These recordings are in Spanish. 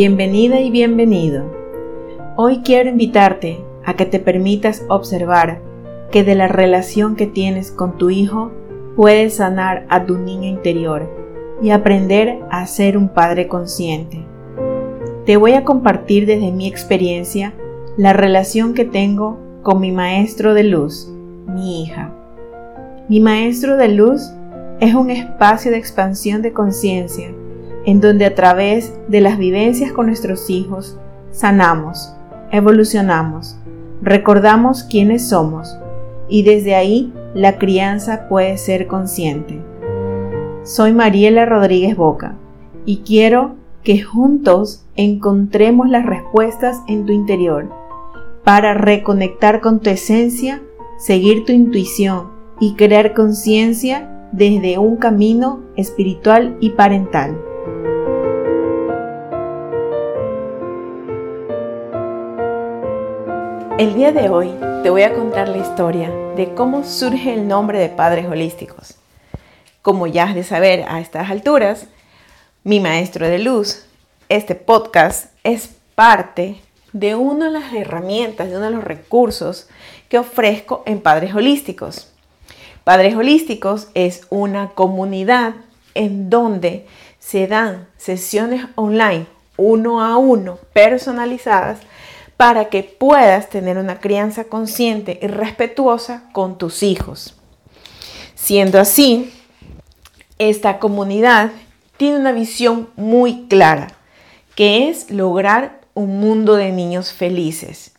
Bienvenida y bienvenido. Hoy quiero invitarte a que te permitas observar que de la relación que tienes con tu hijo puedes sanar a tu niño interior y aprender a ser un padre consciente. Te voy a compartir desde mi experiencia la relación que tengo con mi maestro de luz, mi hija. Mi maestro de luz es un espacio de expansión de conciencia en donde a través de las vivencias con nuestros hijos sanamos, evolucionamos, recordamos quiénes somos y desde ahí la crianza puede ser consciente. Soy Mariela Rodríguez Boca y quiero que juntos encontremos las respuestas en tu interior para reconectar con tu esencia, seguir tu intuición y crear conciencia desde un camino espiritual y parental. El día de hoy te voy a contar la historia de cómo surge el nombre de Padres Holísticos. Como ya has de saber a estas alturas, mi maestro de luz, este podcast es parte de una de las herramientas, de uno de los recursos que ofrezco en Padres Holísticos. Padres Holísticos es una comunidad en donde se dan sesiones online uno a uno personalizadas para que puedas tener una crianza consciente y respetuosa con tus hijos. Siendo así, esta comunidad tiene una visión muy clara, que es lograr un mundo de niños felices.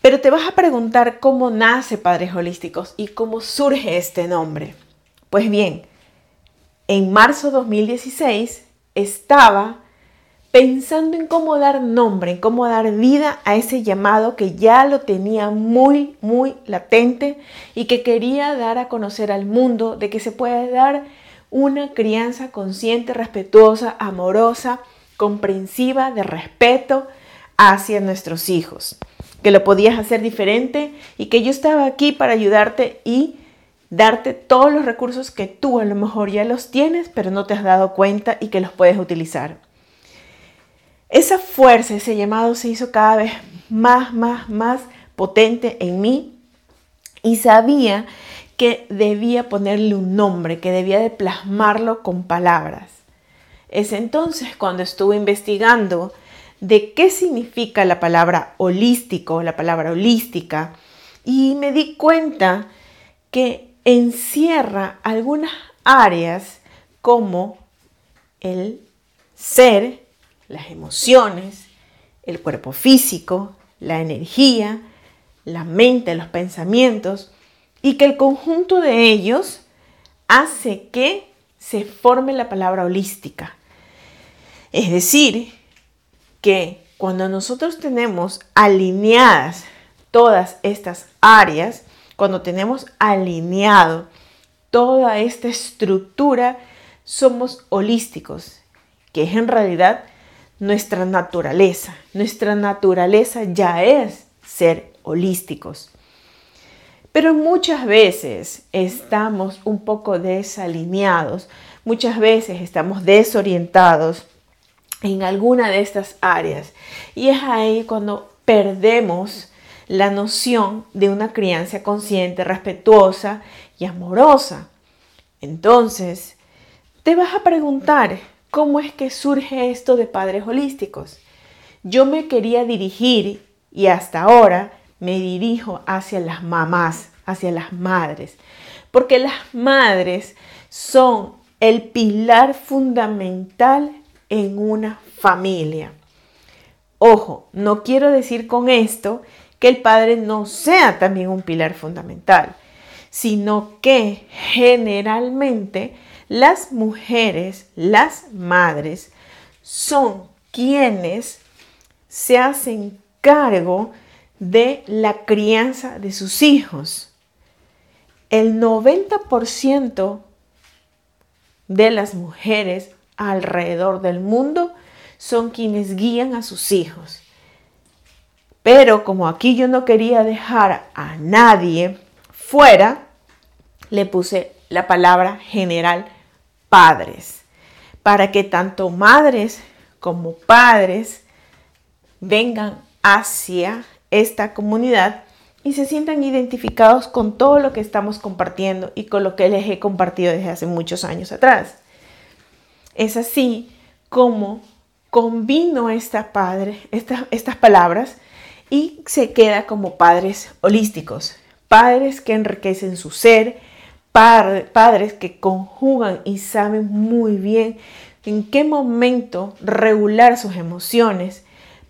Pero te vas a preguntar cómo nace Padres Holísticos y cómo surge este nombre. Pues bien, en marzo 2016 estaba pensando en cómo dar nombre, en cómo dar vida a ese llamado que ya lo tenía muy, muy latente y que quería dar a conocer al mundo de que se puede dar una crianza consciente, respetuosa, amorosa, comprensiva, de respeto hacia nuestros hijos. Que lo podías hacer diferente y que yo estaba aquí para ayudarte y darte todos los recursos que tú a lo mejor ya los tienes, pero no te has dado cuenta y que los puedes utilizar. Esa fuerza, ese llamado se hizo cada vez más, más, más potente en mí y sabía que debía ponerle un nombre, que debía de plasmarlo con palabras. Es entonces cuando estuve investigando de qué significa la palabra holístico, la palabra holística, y me di cuenta que encierra algunas áreas como el ser, las emociones, el cuerpo físico, la energía, la mente, los pensamientos, y que el conjunto de ellos hace que se forme la palabra holística. Es decir, que cuando nosotros tenemos alineadas todas estas áreas, cuando tenemos alineado toda esta estructura, somos holísticos, que es en realidad nuestra naturaleza. Nuestra naturaleza ya es ser holísticos. Pero muchas veces estamos un poco desalineados, muchas veces estamos desorientados en alguna de estas áreas. Y es ahí cuando perdemos la noción de una crianza consciente, respetuosa y amorosa. Entonces, te vas a preguntar, ¿Cómo es que surge esto de padres holísticos? Yo me quería dirigir y hasta ahora me dirijo hacia las mamás, hacia las madres, porque las madres son el pilar fundamental en una familia. Ojo, no quiero decir con esto que el padre no sea también un pilar fundamental, sino que generalmente las mujeres, las madres, son quienes se hacen cargo de la crianza de sus hijos. El 90% de las mujeres alrededor del mundo son quienes guían a sus hijos. Pero como aquí yo no quería dejar a nadie fuera, le puse la palabra general padres, para que tanto madres como padres vengan hacia esta comunidad y se sientan identificados con todo lo que estamos compartiendo y con lo que les he compartido desde hace muchos años atrás. Es así como combino padre, estas palabras y se queda como padres holísticos, padres que enriquecen su ser, padres que conjugan y saben muy bien en qué momento regular sus emociones,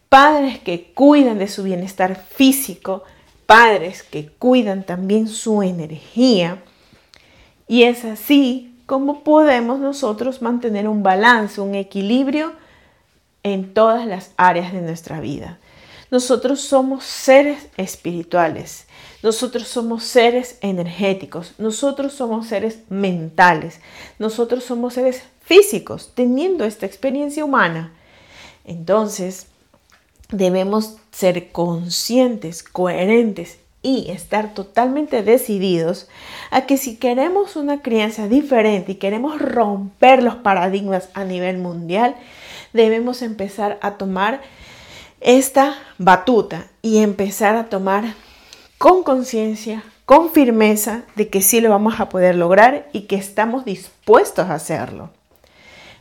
padres que cuidan de su bienestar físico, padres que cuidan también su energía. Y es así como podemos nosotros mantener un balance, un equilibrio en todas las áreas de nuestra vida. Nosotros somos seres espirituales, nosotros somos seres energéticos, nosotros somos seres mentales, nosotros somos seres físicos teniendo esta experiencia humana. Entonces, debemos ser conscientes, coherentes y estar totalmente decididos a que si queremos una crianza diferente y queremos romper los paradigmas a nivel mundial, debemos empezar a tomar esta batuta y empezar a tomar con conciencia, con firmeza de que sí lo vamos a poder lograr y que estamos dispuestos a hacerlo.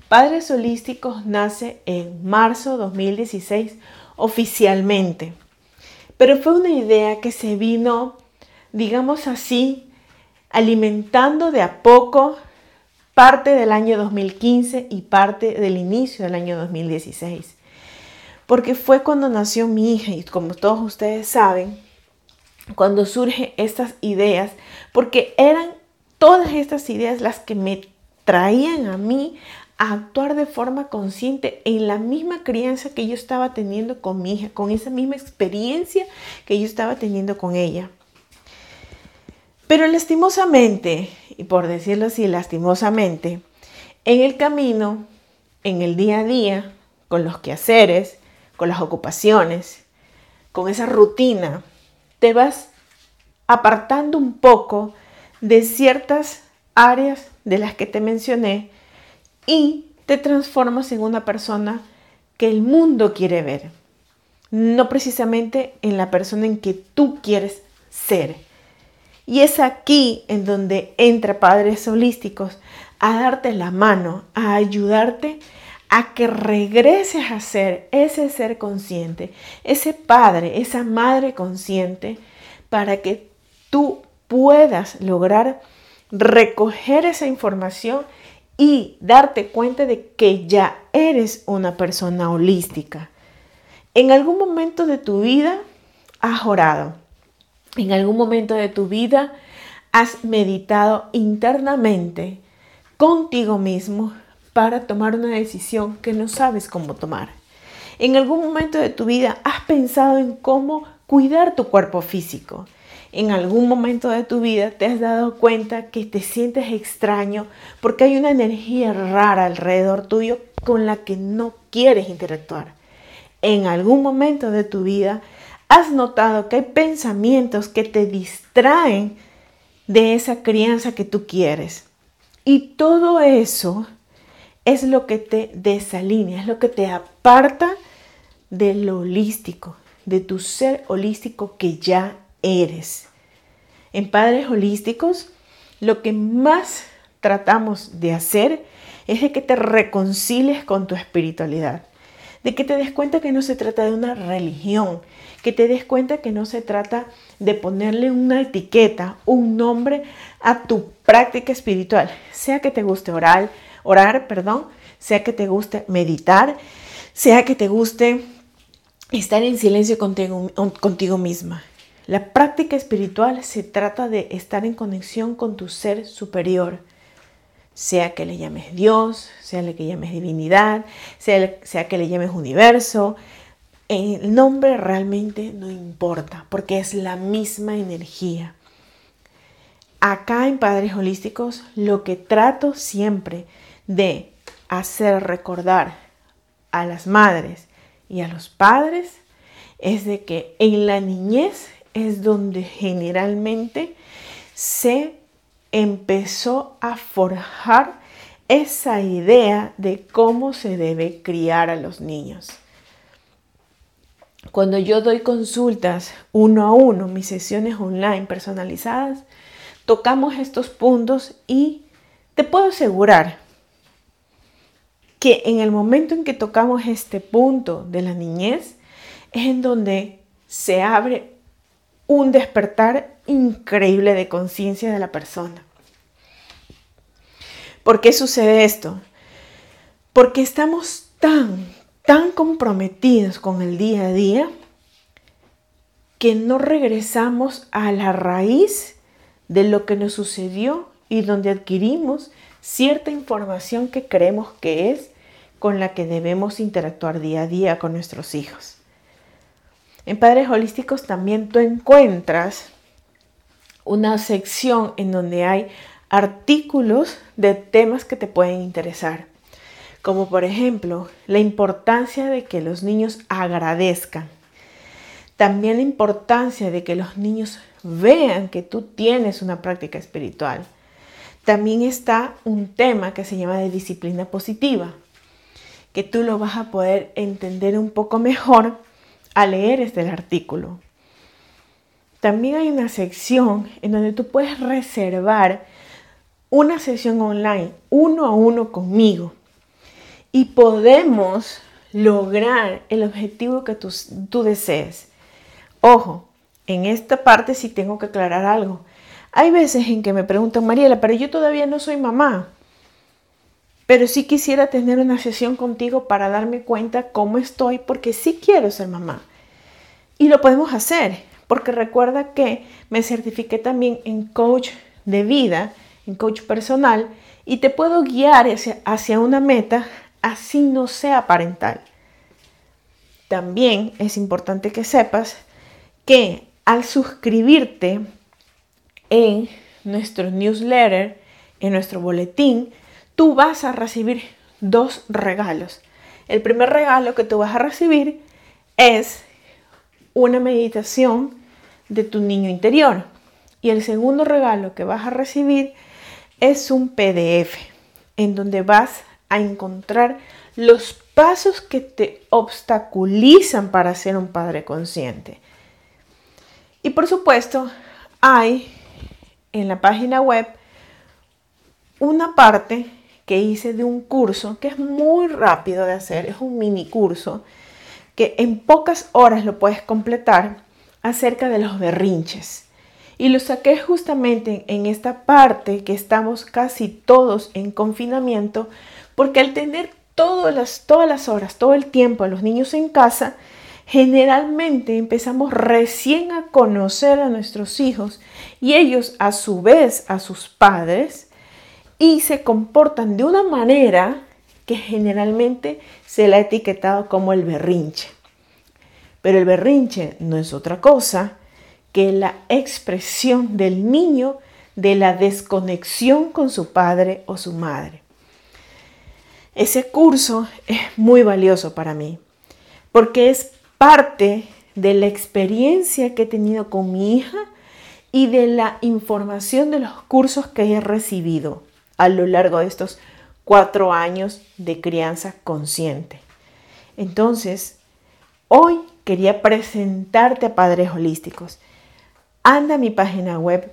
Padres Holísticos nace en marzo 2016 oficialmente, pero fue una idea que se vino, digamos así, alimentando de a poco parte del año 2015 y parte del inicio del año 2016 porque fue cuando nació mi hija y como todos ustedes saben, cuando surgen estas ideas, porque eran todas estas ideas las que me traían a mí a actuar de forma consciente en la misma crianza que yo estaba teniendo con mi hija, con esa misma experiencia que yo estaba teniendo con ella. Pero lastimosamente, y por decirlo así, lastimosamente, en el camino, en el día a día, con los quehaceres, con las ocupaciones, con esa rutina, te vas apartando un poco de ciertas áreas de las que te mencioné y te transformas en una persona que el mundo quiere ver, no precisamente en la persona en que tú quieres ser. Y es aquí en donde entra Padres Holísticos a darte la mano, a ayudarte a que regreses a ser ese ser consciente, ese padre, esa madre consciente, para que tú puedas lograr recoger esa información y darte cuenta de que ya eres una persona holística. En algún momento de tu vida has orado. En algún momento de tu vida has meditado internamente contigo mismo para tomar una decisión que no sabes cómo tomar. En algún momento de tu vida has pensado en cómo cuidar tu cuerpo físico. En algún momento de tu vida te has dado cuenta que te sientes extraño porque hay una energía rara alrededor tuyo con la que no quieres interactuar. En algún momento de tu vida has notado que hay pensamientos que te distraen de esa crianza que tú quieres. Y todo eso es lo que te desalinea, es lo que te aparta de lo holístico, de tu ser holístico que ya eres. En Padres Holísticos, lo que más tratamos de hacer es de que te reconcilies con tu espiritualidad, de que te des cuenta que no se trata de una religión, que te des cuenta que no se trata de ponerle una etiqueta, un nombre a tu práctica espiritual, sea que te guste oral, orar, perdón, sea que te guste meditar, sea que te guste estar en silencio contigo, contigo misma. La práctica espiritual se trata de estar en conexión con tu ser superior, sea que le llames Dios, sea que le llames divinidad, sea, sea que le llames universo. El nombre realmente no importa porque es la misma energía. Acá en Padres Holísticos lo que trato siempre de hacer recordar a las madres y a los padres es de que en la niñez es donde generalmente se empezó a forjar esa idea de cómo se debe criar a los niños. Cuando yo doy consultas uno a uno, mis sesiones online personalizadas, tocamos estos puntos y te puedo asegurar que en el momento en que tocamos este punto de la niñez es en donde se abre un despertar increíble de conciencia de la persona. ¿Por qué sucede esto? Porque estamos tan, tan comprometidos con el día a día que no regresamos a la raíz de lo que nos sucedió y donde adquirimos cierta información que creemos que es con la que debemos interactuar día a día con nuestros hijos. En Padres Holísticos también tú encuentras una sección en donde hay artículos de temas que te pueden interesar, como por ejemplo la importancia de que los niños agradezcan, también la importancia de que los niños vean que tú tienes una práctica espiritual. También está un tema que se llama de disciplina positiva, que tú lo vas a poder entender un poco mejor al leer este artículo. También hay una sección en donde tú puedes reservar una sesión online uno a uno conmigo y podemos lograr el objetivo que tú, tú desees. Ojo, en esta parte sí tengo que aclarar algo. Hay veces en que me preguntan, Mariela, pero yo todavía no soy mamá. Pero sí quisiera tener una sesión contigo para darme cuenta cómo estoy, porque sí quiero ser mamá. Y lo podemos hacer, porque recuerda que me certifiqué también en coach de vida, en coach personal, y te puedo guiar hacia, hacia una meta, así no sea parental. También es importante que sepas que al suscribirte en nuestro newsletter, en nuestro boletín, tú vas a recibir dos regalos. El primer regalo que tú vas a recibir es una meditación de tu niño interior. Y el segundo regalo que vas a recibir es un PDF en donde vas a encontrar los pasos que te obstaculizan para ser un padre consciente. Y por supuesto, hay en la página web una parte que hice de un curso que es muy rápido de hacer, es un mini curso que en pocas horas lo puedes completar acerca de los berrinches. Y lo saqué justamente en esta parte que estamos casi todos en confinamiento, porque al tener todas las, todas las horas, todo el tiempo a los niños en casa, generalmente empezamos recién a conocer a nuestros hijos y ellos a su vez a sus padres y se comportan de una manera que generalmente se le ha etiquetado como el berrinche. Pero el berrinche no es otra cosa que la expresión del niño de la desconexión con su padre o su madre. Ese curso es muy valioso para mí porque es parte de la experiencia que he tenido con mi hija y de la información de los cursos que he recibido a lo largo de estos cuatro años de crianza consciente. Entonces, hoy quería presentarte a Padres Holísticos. Anda a mi página web,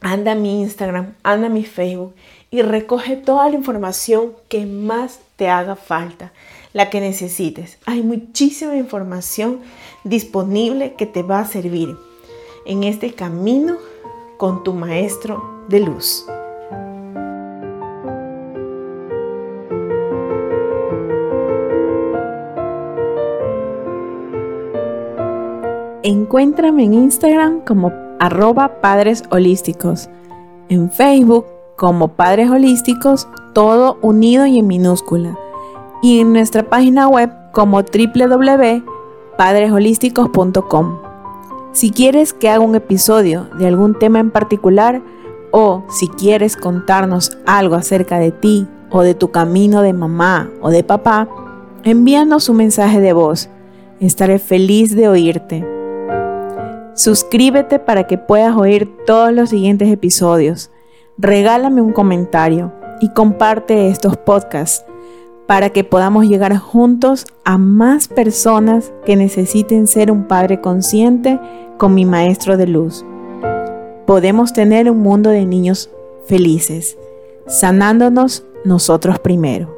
anda a mi Instagram, anda a mi Facebook y recoge toda la información que más te haga falta la que necesites. Hay muchísima información disponible que te va a servir en este camino con tu maestro de luz. Encuéntrame en Instagram como arroba padres holísticos, en Facebook como padres holísticos, todo unido y en minúscula y en nuestra página web como www.padresholísticos.com. Si quieres que haga un episodio de algún tema en particular o si quieres contarnos algo acerca de ti o de tu camino de mamá o de papá, envíanos un mensaje de voz. Estaré feliz de oírte. Suscríbete para que puedas oír todos los siguientes episodios. Regálame un comentario y comparte estos podcasts para que podamos llegar juntos a más personas que necesiten ser un padre consciente con mi maestro de luz. Podemos tener un mundo de niños felices, sanándonos nosotros primero.